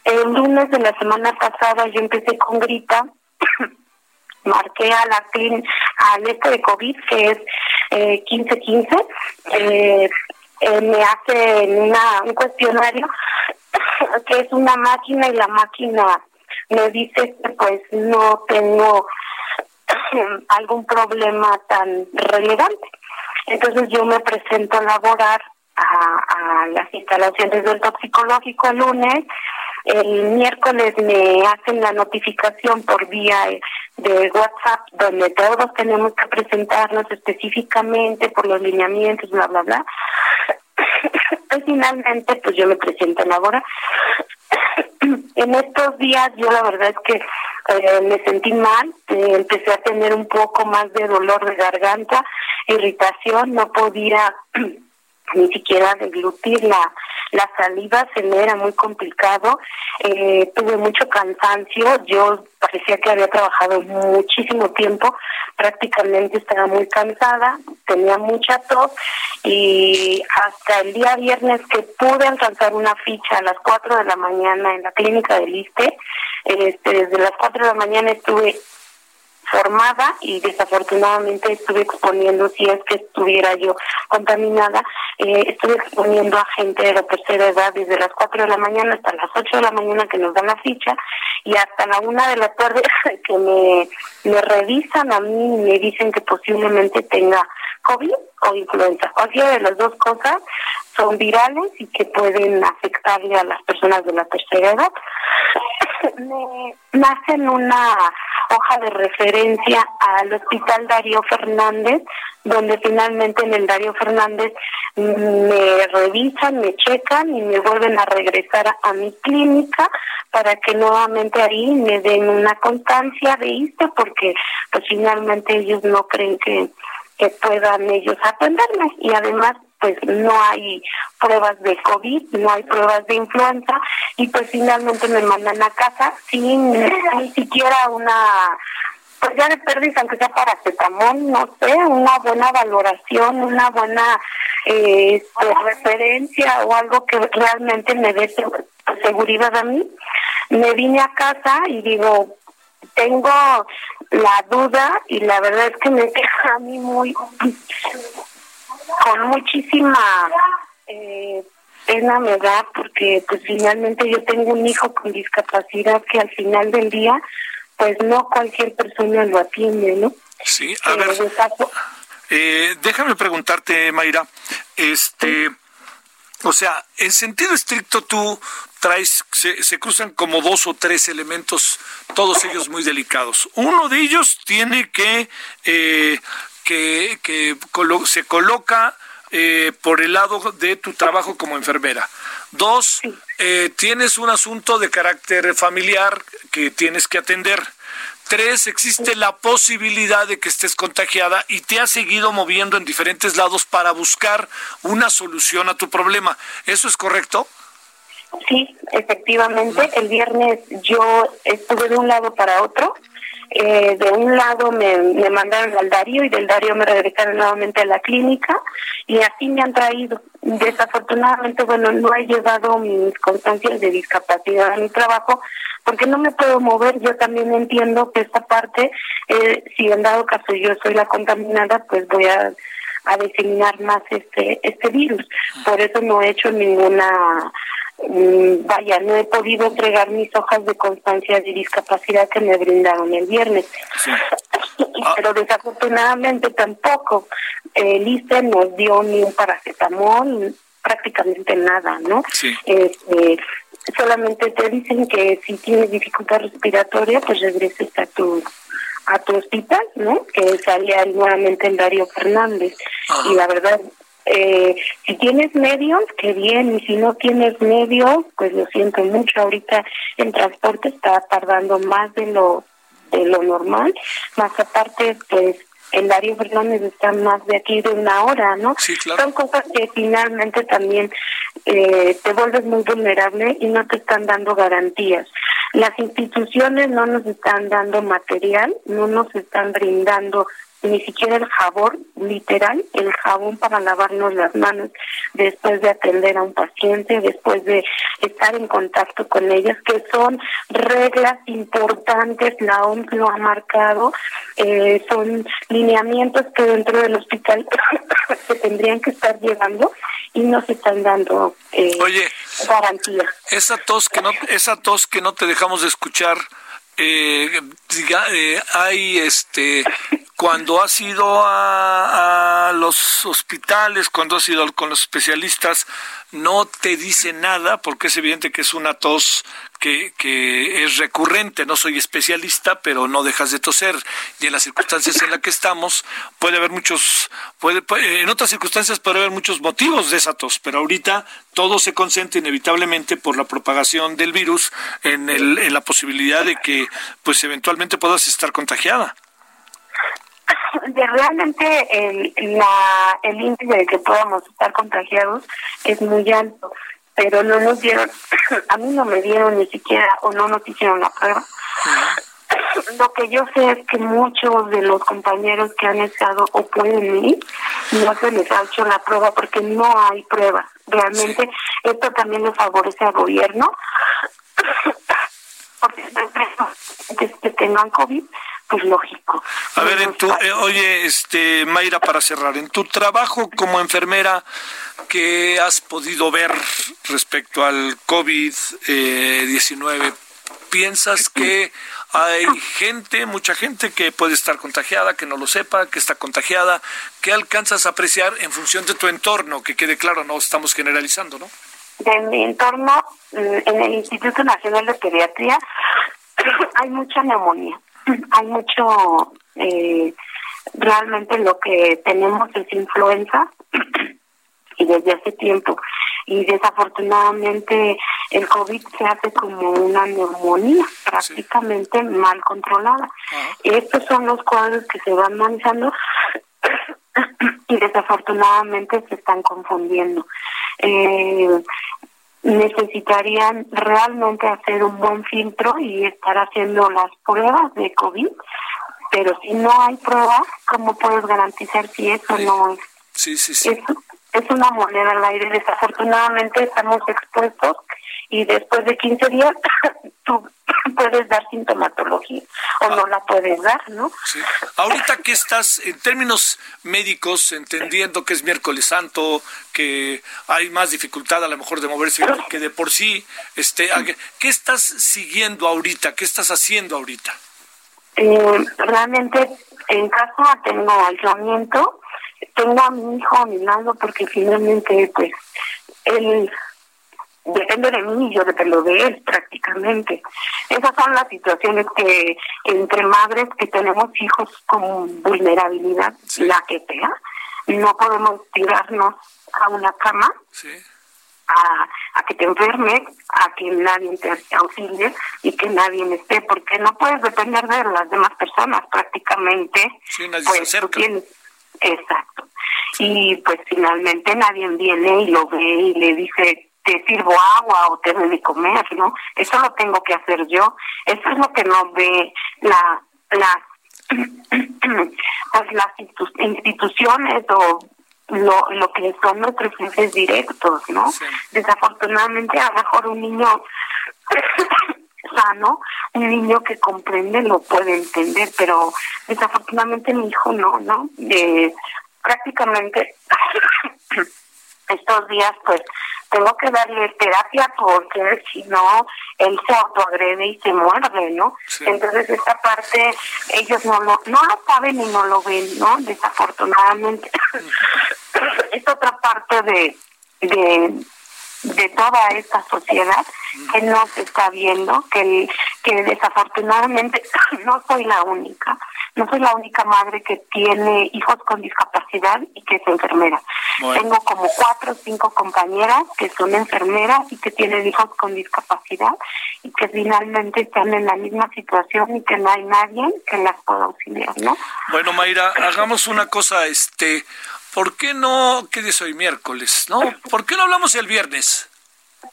el lunes de la semana pasada yo empecé con gripa, marqué a la clín al este de COVID, que es eh, 1515, eh, eh, me hace una, un cuestionario que es una máquina y la máquina me dice que pues no tengo algún problema tan relevante. Entonces yo me presento a laborar a, a las instalaciones del toxicológico el lunes. El miércoles me hacen la notificación por vía de WhatsApp donde todos tenemos que presentarnos específicamente por los lineamientos, bla, bla, bla. Y finalmente, pues yo me presento a laborar. En estos días yo la verdad es que eh, me sentí mal, eh, empecé a tener un poco más de dolor de garganta, irritación, no podía ni siquiera deglutir la, la salida se me era muy complicado, eh, tuve mucho cansancio, yo parecía que había trabajado muchísimo tiempo, prácticamente estaba muy cansada, tenía mucha tos y hasta el día viernes que pude alcanzar una ficha a las 4 de la mañana en la clínica del ISTE, este, desde las 4 de la mañana estuve formada y desafortunadamente estuve exponiendo, si es que estuviera yo contaminada, eh, estuve exponiendo a gente de la tercera edad desde las 4 de la mañana hasta las 8 de la mañana que nos dan la ficha y hasta la 1 de la tarde que me, revisan a mí y me dicen que posiblemente tenga COVID o influenza. Cualquiera de las dos cosas son virales y que pueden afectarle a las personas de la tercera edad. me, hacen una hoja de referencia al Hospital Darío Fernández, donde finalmente en el Darío Fernández me revisan, me checan y me vuelven a regresar a mi clínica para que nuevamente ahí me den una constancia de esto, porque pues finalmente ellos no creen que, que puedan ellos atenderme. Y además pues no hay pruebas de COVID, no hay pruebas de influenza y pues finalmente me mandan a casa sin ni siquiera una pues ya de pérdida aunque sea paracetamol, no sé, una buena valoración, una buena eh, pues, referencia o algo que realmente me dé seguridad a mí. Me vine a casa y digo, tengo la duda y la verdad es que me deja a mí muy con muchísima eh, pena me da porque pues finalmente yo tengo un hijo con discapacidad que al final del día pues no cualquier persona lo atiende, ¿no? Sí, a ver, eh, déjame preguntarte, Mayra, este, o sea, en sentido estricto tú traes, se, se, cruzan como dos o tres elementos, todos ellos muy delicados. Uno de ellos tiene que eh, que, que se coloca eh, por el lado de tu trabajo como enfermera. Dos, eh, tienes un asunto de carácter familiar que tienes que atender. Tres, existe la posibilidad de que estés contagiada y te has seguido moviendo en diferentes lados para buscar una solución a tu problema. ¿Eso es correcto? Sí, efectivamente. El viernes yo estuve de un lado para otro eh, de un lado me, me mandaron al Darío y del Darío me regresaron nuevamente a la clínica y así me han traído. Desafortunadamente, bueno, no he llevado mis constancias de discapacidad a mi trabajo porque no me puedo mover. Yo también entiendo que esta parte, eh, si en dado caso yo soy la contaminada, pues voy a a diseminar más este este virus. Por eso no he hecho ninguna vaya, no he podido entregar mis hojas de constancia de discapacidad que me brindaron el viernes. Pero desafortunadamente tampoco el ISTE nos dio ni un paracetamol, prácticamente nada, ¿no? Este, solamente te dicen que si tienes dificultad respiratoria, pues regreses a tu a tu hospital, ¿no? Que salía nuevamente el Darío Fernández. Y la verdad, eh, si tienes medios, qué bien, y si no tienes medios, pues lo siento mucho. Ahorita el transporte está tardando más de lo de lo normal, más aparte, pues el Darío Fernández está más de aquí de una hora, ¿no? Son cosas que finalmente también eh, te vuelves muy vulnerable y no te están dando garantías. Las instituciones no nos están dando material, no nos están brindando ni siquiera el jabón, literal, el jabón para lavarnos las manos después de atender a un paciente, después de estar en contacto con ellas, que son reglas importantes, la OMS lo ha marcado, eh, son lineamientos que dentro del hospital se tendrían que estar llevando y no se están dando eh, Oye, garantía. Esa tos que no, esa tos que no te dejamos de escuchar, eh, diga, eh, hay este cuando has ido a, los hospitales, cuando has ido con los especialistas, no te dice nada porque es evidente que es una tos que, que es recurrente. No soy especialista, pero no dejas de toser. Y en las circunstancias en las que estamos, puede haber muchos, puede, en otras circunstancias puede haber muchos motivos de esa tos, pero ahorita todo se concentra inevitablemente por la propagación del virus en, el, en la posibilidad de que pues eventualmente puedas estar contagiada de realmente el, la, el índice de que podamos estar contagiados es muy alto. pero no nos dieron, a mí no me dieron ni siquiera o no nos hicieron la prueba. Lo que yo sé es que muchos de los compañeros que han estado o pueden ir, no se les ha hecho la prueba porque no hay prueba. Realmente esto también le favorece al gobierno porque que, que tengan COVID pues lógico. A ver, en tu, eh, oye, este, Mayra, para cerrar, en tu trabajo como enfermera, ¿qué has podido ver respecto al COVID-19? ¿Piensas que hay gente, mucha gente que puede estar contagiada, que no lo sepa, que está contagiada? ¿Qué alcanzas a apreciar en función de tu entorno? Que quede claro, no estamos generalizando, ¿no? En mi entorno, mm, en el Instituto Nacional de Pediatría, hay mucha neumonía hay mucho, eh, realmente lo que tenemos es influenza y desde hace tiempo. Y desafortunadamente el COVID se hace como una neumonía prácticamente mal controlada. Estos son los cuadros que se van manejando y desafortunadamente se están confundiendo. Eh, necesitarían realmente hacer un buen filtro y estar haciendo las pruebas de COVID, pero si no hay pruebas, ¿cómo puedes garantizar si eso no es? Sí, sí, sí. Es, es una moneda al aire. Desafortunadamente estamos expuestos y después de 15 días puedes dar sintomatología o no la puedes dar, ¿no? Sí. Ahorita que estás en términos médicos, entendiendo que es miércoles santo, que hay más dificultad a lo mejor de moverse que de por sí, este, ¿qué estás siguiendo ahorita? ¿Qué estás haciendo ahorita? Eh, realmente en casa tengo aislamiento, tengo a mi hijo a mi lado porque finalmente pues él depende de mí y yo dependo de él prácticamente. Esas son las situaciones que entre madres que tenemos hijos con vulnerabilidad, la que sea, no podemos tirarnos a una cama. A, a que te enfermes, a que nadie te auxilie y que nadie esté, porque no puedes depender de las demás personas prácticamente. Sí, nadie pues, se acerca. exacto. Y pues finalmente nadie viene y lo ve y le dice, te sirvo agua o te doy de comer, ¿no? Eso lo tengo que hacer yo. Eso es lo que no ve la, pues las instituciones o lo, lo que son nuestros jefes directos, ¿no? Desafortunadamente, a lo mejor un niño sano, un niño que comprende lo puede entender, pero desafortunadamente mi hijo no, ¿no? Eh, prácticamente estos días, pues, tengo que darle terapia porque si no, él se autoagrede y se muerde, ¿no? Entonces, esta parte, ellos no lo, no lo saben y no lo ven, ¿no? Desafortunadamente. es otra parte de, de, de toda esta sociedad que no se está viendo, que, que desafortunadamente no soy la única no soy la única madre que tiene hijos con discapacidad y que es enfermera. Tengo como cuatro o cinco compañeras que son enfermeras y que tienen hijos con discapacidad y que finalmente están en la misma situación y que no hay nadie que las pueda auxiliar, ¿no? Bueno, Mayra, hagamos una cosa, este, ¿por qué no, qué día es hoy? Miércoles, ¿no? ¿Por qué no hablamos el viernes?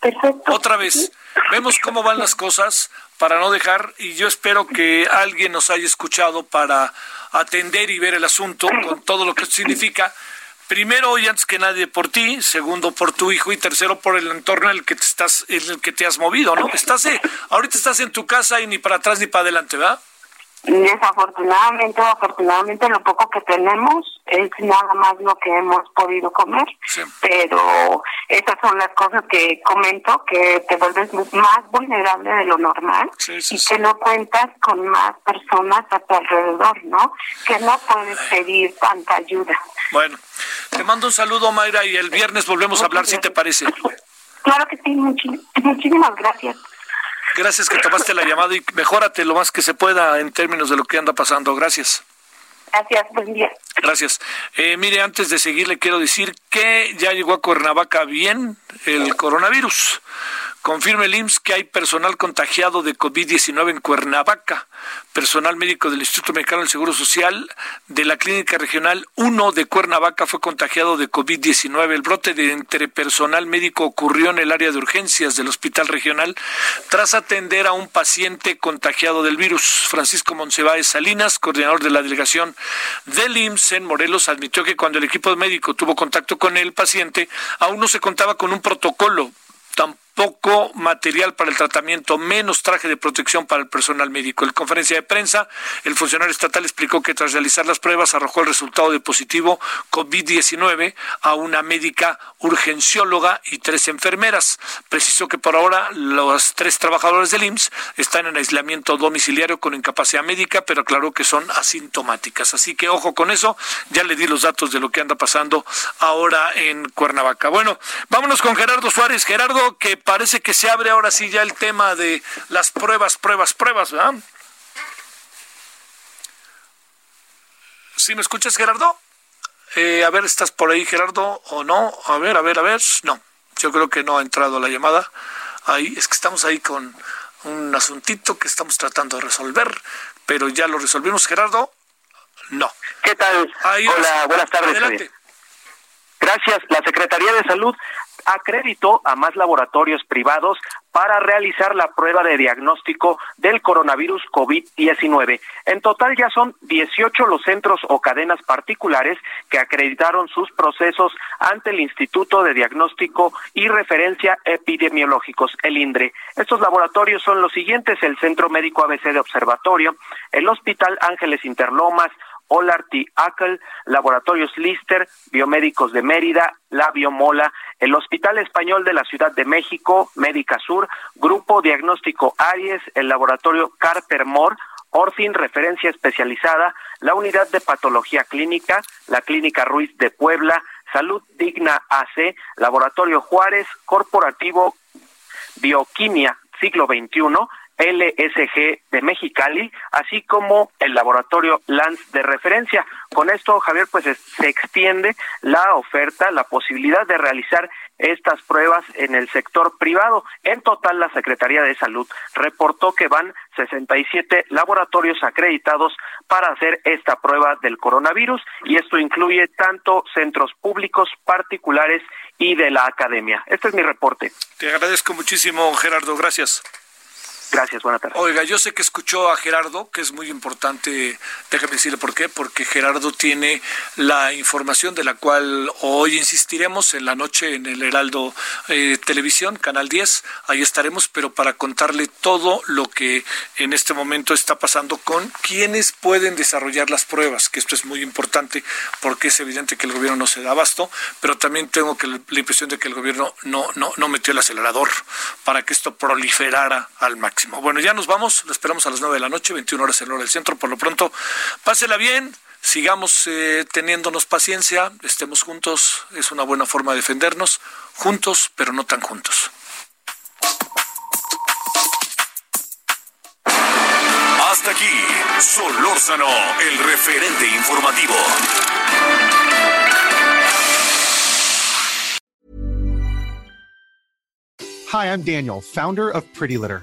Perfecto. Otra vez. Vemos cómo van las cosas para no dejar, y yo espero que alguien nos haya escuchado para atender y ver el asunto con todo lo que significa. Primero y antes que nadie por ti, segundo por tu hijo y tercero por el entorno en el que te estás, en el que te has movido, ¿no? Estás, eh, ahorita estás en tu casa y ni para atrás ni para adelante, ¿verdad? Desafortunadamente, afortunadamente lo poco que tenemos es nada más lo que hemos podido comer, pero esas son las cosas que comento, que te vuelves más vulnerable de lo normal y que no cuentas con más personas a tu alrededor, ¿no? Que no puedes pedir tanta ayuda. Bueno, te mando un saludo, Mayra, y el viernes volvemos a hablar, si te parece. Claro que sí, muchísimas gracias. Gracias que tomaste la llamada y mejórate lo más que se pueda en términos de lo que anda pasando. Gracias. Gracias, buen día. Gracias. Eh, mire, antes de seguir, le quiero decir que ya llegó a Cuernavaca bien el coronavirus. Confirma el IMSS que hay personal contagiado de COVID-19 en Cuernavaca. Personal médico del Instituto Mexicano del Seguro Social de la Clínica Regional 1 de Cuernavaca fue contagiado de COVID-19. El brote de entre personal médico ocurrió en el área de urgencias del Hospital Regional tras atender a un paciente contagiado del virus. Francisco Monsiváis Salinas, coordinador de la delegación del IMSS en Morelos, admitió que cuando el equipo médico tuvo contacto con el paciente, aún no se contaba con un protocolo poco material para el tratamiento, menos traje de protección para el personal médico. En conferencia de prensa, el funcionario estatal explicó que tras realizar las pruebas arrojó el resultado de positivo COVID-19 a una médica urgencióloga y tres enfermeras. Precisó que por ahora los tres trabajadores del IMSS están en aislamiento domiciliario con incapacidad médica, pero aclaró que son asintomáticas. Así que ojo con eso, ya le di los datos de lo que anda pasando ahora en Cuernavaca. Bueno, vámonos con Gerardo Suárez. Gerardo, que parece que se abre ahora sí ya el tema de las pruebas, pruebas, pruebas, ¿verdad? ¿Sí me escuchas, Gerardo? Eh, a ver, ¿estás por ahí, Gerardo, o no? A ver, a ver, a ver. No, yo creo que no ha entrado la llamada. Ahí, es que estamos ahí con un asuntito que estamos tratando de resolver, pero ya lo resolvimos, Gerardo. No. ¿Qué tal? Hola, buenas tardes. Adelante. Gracias. La Secretaría de Salud acreditó a más laboratorios privados para realizar la prueba de diagnóstico del coronavirus COVID-19. En total ya son 18 los centros o cadenas particulares que acreditaron sus procesos ante el Instituto de Diagnóstico y Referencia Epidemiológicos, el INDRE. Estos laboratorios son los siguientes, el Centro Médico ABC de Observatorio, el Hospital Ángeles Interlomas, Olarty Ackle, Laboratorios Lister, Biomédicos de Mérida, La Biomola, el Hospital Español de la Ciudad de México, Médica Sur, Grupo Diagnóstico Aries, el Laboratorio Carter Moore, Orfin Referencia Especializada, la Unidad de Patología Clínica, la Clínica Ruiz de Puebla, Salud Digna AC, Laboratorio Juárez, Corporativo Bioquimia Siglo XXI, LSG de Mexicali, así como el laboratorio Lance de referencia. Con esto, Javier, pues se extiende la oferta, la posibilidad de realizar estas pruebas en el sector privado. En total, la Secretaría de Salud reportó que van 67 laboratorios acreditados para hacer esta prueba del coronavirus y esto incluye tanto centros públicos, particulares y de la academia. Este es mi reporte. Te agradezco muchísimo, Gerardo. Gracias. Gracias, buenas tardes. Oiga, yo sé que escuchó a Gerardo, que es muy importante, déjame decirle por qué, porque Gerardo tiene la información de la cual hoy insistiremos en la noche en el Heraldo eh, Televisión, Canal 10, ahí estaremos, pero para contarle todo lo que en este momento está pasando con quienes pueden desarrollar las pruebas, que esto es muy importante porque es evidente que el gobierno no se da abasto, pero también tengo que la impresión de que el gobierno no, no, no metió el acelerador para que esto proliferara al máximo. Bueno, ya nos vamos, lo esperamos a las 9 de la noche, 21 horas en el hora del centro. Por lo pronto, pásela bien, sigamos eh, teniéndonos paciencia, estemos juntos, es una buena forma de defendernos, juntos, pero no tan juntos. Hasta aquí, Solórzano, el referente informativo. Hi, I'm Daniel, founder of Pretty Litter.